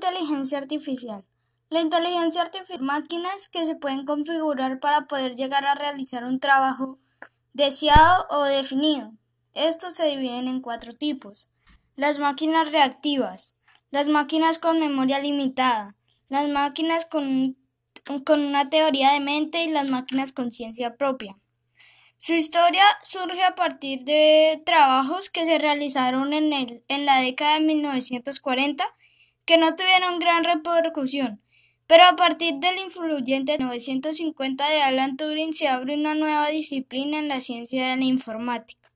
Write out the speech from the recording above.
inteligencia artificial? La inteligencia artificial máquinas que se pueden configurar para poder llegar a realizar un trabajo deseado o definido. Estos se dividen en cuatro tipos. Las máquinas reactivas, las máquinas con memoria limitada, las máquinas con, con una teoría de mente y las máquinas con ciencia propia. Su historia surge a partir de trabajos que se realizaron en, el, en la década de 1940 que no tuvieron gran repercusión, pero a partir del influyente 1950 de Alan Turing se abre una nueva disciplina en la ciencia de la informática.